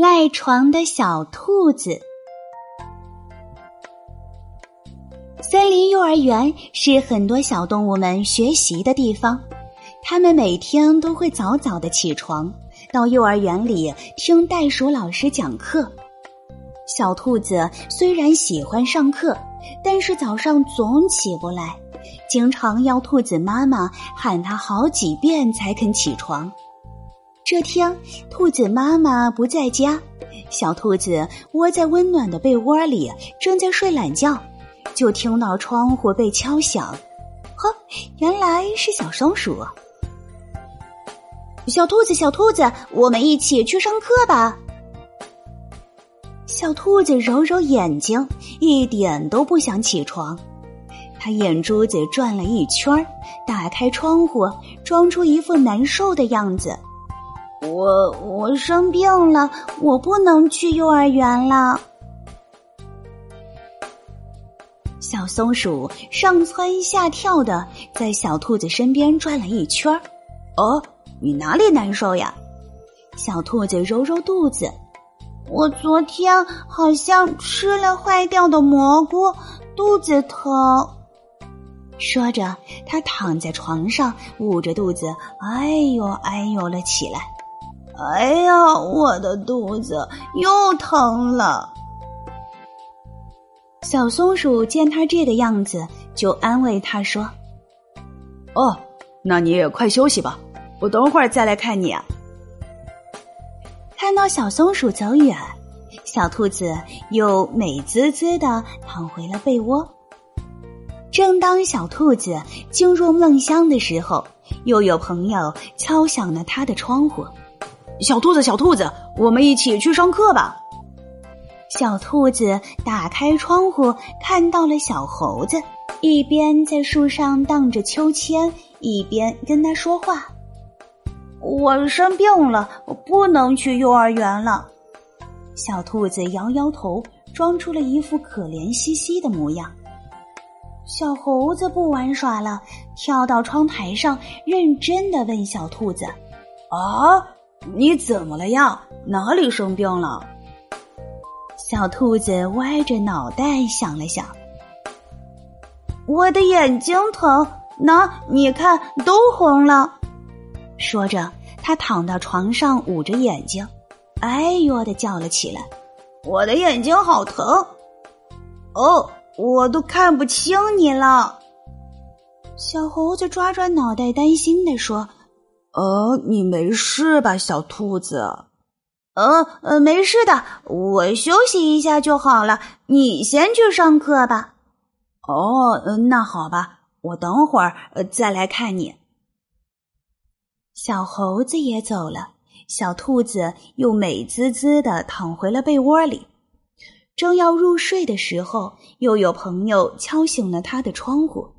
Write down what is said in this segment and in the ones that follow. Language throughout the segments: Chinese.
赖床的小兔子。森林幼儿园是很多小动物们学习的地方，它们每天都会早早的起床，到幼儿园里听袋鼠老师讲课。小兔子虽然喜欢上课，但是早上总起不来，经常要兔子妈妈喊它好几遍才肯起床。这天，兔子妈妈不在家，小兔子窝在温暖的被窝里，正在睡懒觉，就听到窗户被敲响。呵，原来是小松鼠。小兔子，小兔子，我们一起去上课吧。小兔子揉揉眼睛，一点都不想起床。它眼珠子转了一圈，打开窗户，装出一副难受的样子。我我生病了，我不能去幼儿园了。小松鼠上蹿下跳的在小兔子身边转了一圈哦，你哪里难受呀？小兔子揉揉肚子，我昨天好像吃了坏掉的蘑菇，肚子疼。说着，它躺在床上，捂着肚子，哎呦哎呦了起来。哎呀，我的肚子又疼了。小松鼠见他这个样子，就安慰他说：“哦，那你也快休息吧，我等会儿再来看你。”啊。”看到小松鼠走远，小兔子又美滋滋的躺回了被窝。正当小兔子进入梦乡的时候，又有朋友敲响了他的窗户。小兔子，小兔子，我们一起去上课吧。小兔子打开窗户，看到了小猴子，一边在树上荡着秋千，一边跟他说话。我生病了，我不能去幼儿园了。小兔子摇摇头，装出了一副可怜兮兮的模样。小猴子不玩耍了，跳到窗台上，认真的问小兔子：“啊？”你怎么了呀？哪里生病了？小兔子歪着脑袋想了想，我的眼睛疼，那，你看都红了。说着，他躺到床上捂着眼睛，哎呦的叫了起来：“我的眼睛好疼！哦，我都看不清你了。”小猴子抓抓脑袋，担心的说。呃，你没事吧，小兔子？呃呃，没事的，我休息一下就好了。你先去上课吧。哦，那好吧，我等会儿再来看你。小猴子也走了，小兔子又美滋滋的躺回了被窝里。正要入睡的时候，又有朋友敲醒了他的窗户。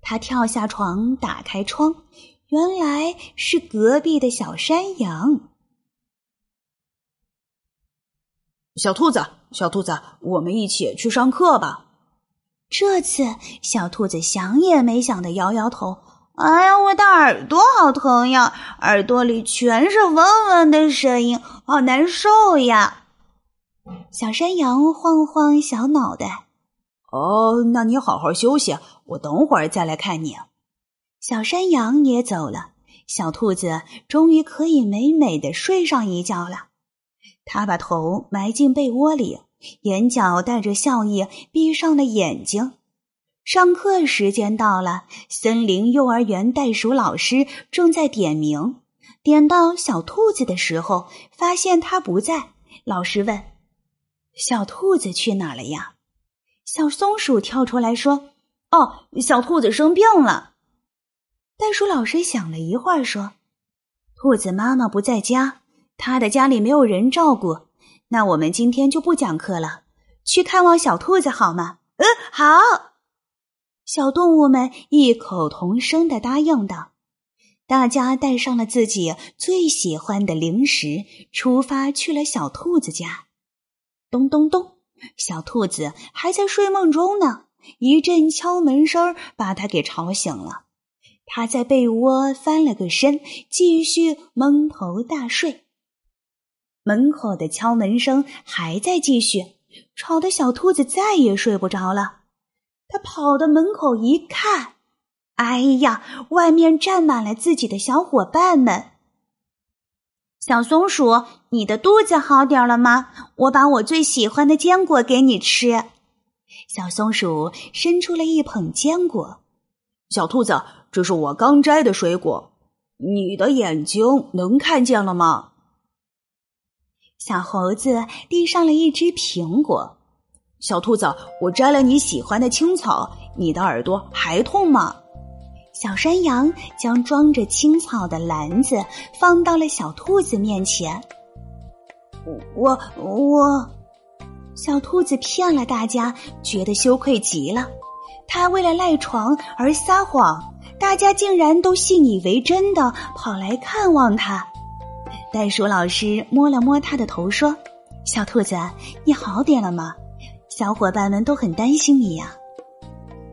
他跳下床，打开窗。原来是隔壁的小山羊。小兔子，小兔子，我们一起去上课吧。这次，小兔子想也没想的摇摇头：“哎呀，我的耳朵好疼呀，耳朵里全是嗡嗡的声音，好难受呀。”小山羊晃晃小脑袋：“哦，那你好好休息，我等会儿再来看你。”小山羊也走了，小兔子终于可以美美的睡上一觉了。它把头埋进被窝里，眼角带着笑意，闭上了眼睛。上课时间到了，森林幼儿园袋鼠老师正在点名，点到小兔子的时候，发现它不在。老师问：“小兔子去哪了呀？”小松鼠跳出来说：“哦，小兔子生病了。”袋鼠老师想了一会儿，说：“兔子妈妈不在家，她的家里没有人照顾，那我们今天就不讲课了，去看望小兔子好吗？”“嗯，好。”小动物们异口同声的答应道。大家带上了自己最喜欢的零食，出发去了小兔子家。咚咚咚，小兔子还在睡梦中呢，一阵敲门声把它给吵醒了。他在被窝翻了个身，继续蒙头大睡。门口的敲门声还在继续，吵得小兔子再也睡不着了。他跑到门口一看，哎呀，外面站满了自己的小伙伴们。小松鼠，你的肚子好点了吗？我把我最喜欢的坚果给你吃。小松鼠伸出了一捧坚果。小兔子，这是我刚摘的水果，你的眼睛能看见了吗？小猴子递上了一只苹果。小兔子，我摘了你喜欢的青草，你的耳朵还痛吗？小山羊将装着青草的篮子放到了小兔子面前。我我，小兔子骗了大家，觉得羞愧极了。他为了赖床而撒谎，大家竟然都信以为真的跑来看望他。袋鼠老师摸了摸他的头，说：“小兔子，你好点了吗？小伙伴们都很担心你呀。”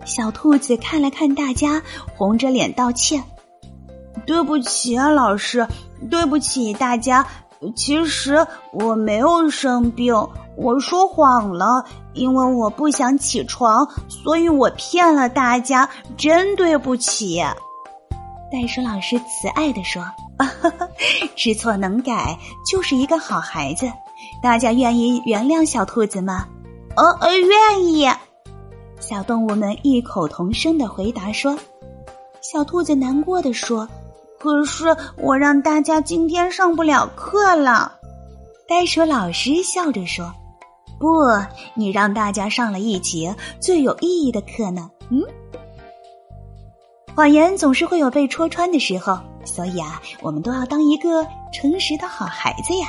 小兔子看了看大家，红着脸道歉：“对不起啊，老师，对不起大家。其实我没有生病，我说谎了，因为我不想起床，所以我骗了大家，真对不起。”袋鼠老师慈爱的说：“ 知错能改，就是一个好孩子。大家愿意原谅小兔子吗？”“呃呃，愿意。”小动物们异口同声的回答说：“小兔子难过的说，可是我让大家今天上不了课了。”袋鼠老师笑着说：“不，你让大家上了一节最有意义的课呢。”嗯，谎言总是会有被戳穿的时候，所以啊，我们都要当一个诚实的好孩子呀。